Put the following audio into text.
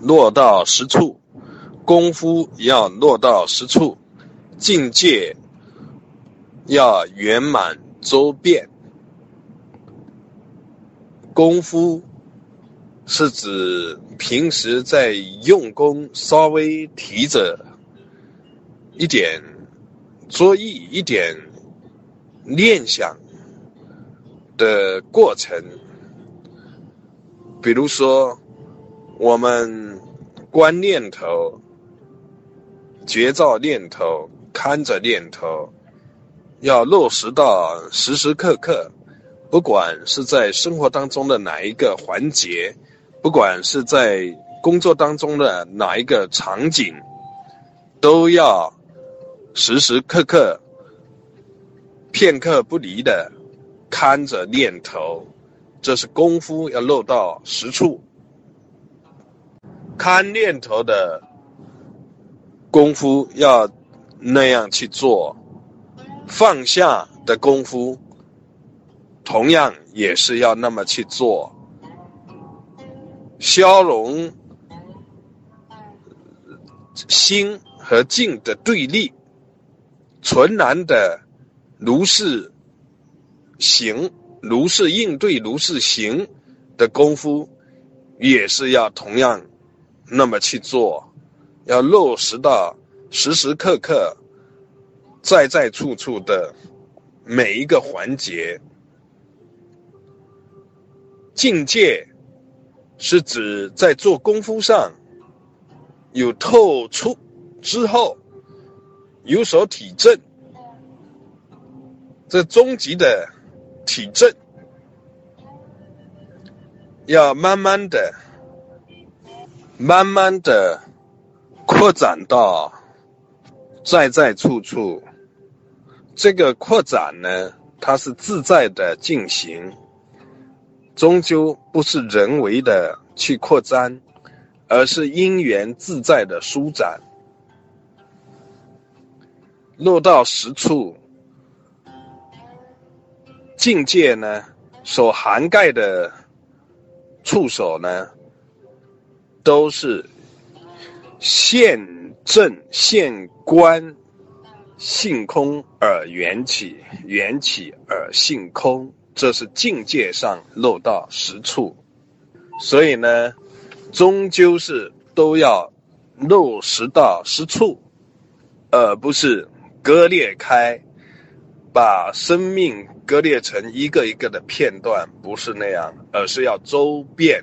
落到实处，功夫要落到实处，境界要圆满周遍。功夫是指平时在用功稍微提着一点作意、一点念想的过程，比如说。我们观念头、觉照念头、看着念头，要落实到时时刻刻，不管是在生活当中的哪一个环节，不管是在工作当中的哪一个场景，都要时时刻刻、片刻不离的看着念头，这是功夫要落到实处。看念头的功夫要那样去做，放下的功夫同样也是要那么去做。消融心和境的对立，纯然的如是行，如是应对，如是行的功夫，也是要同样。那么去做，要落实到时时刻刻、在在处处的每一个环节。境界是指在做功夫上有透出之后有所体证，这终极的体证要慢慢的。慢慢的扩展到在在处处，这个扩展呢，它是自在的进行，终究不是人为的去扩张，而是因缘自在的舒展。落到实处，境界呢，所涵盖的触手呢。都是现正现观性空而缘起，缘起而性空，这是境界上落到实处。所以呢，终究是都要落实到实处，而不是割裂开，把生命割裂成一个一个的片段，不是那样，而是要周遍。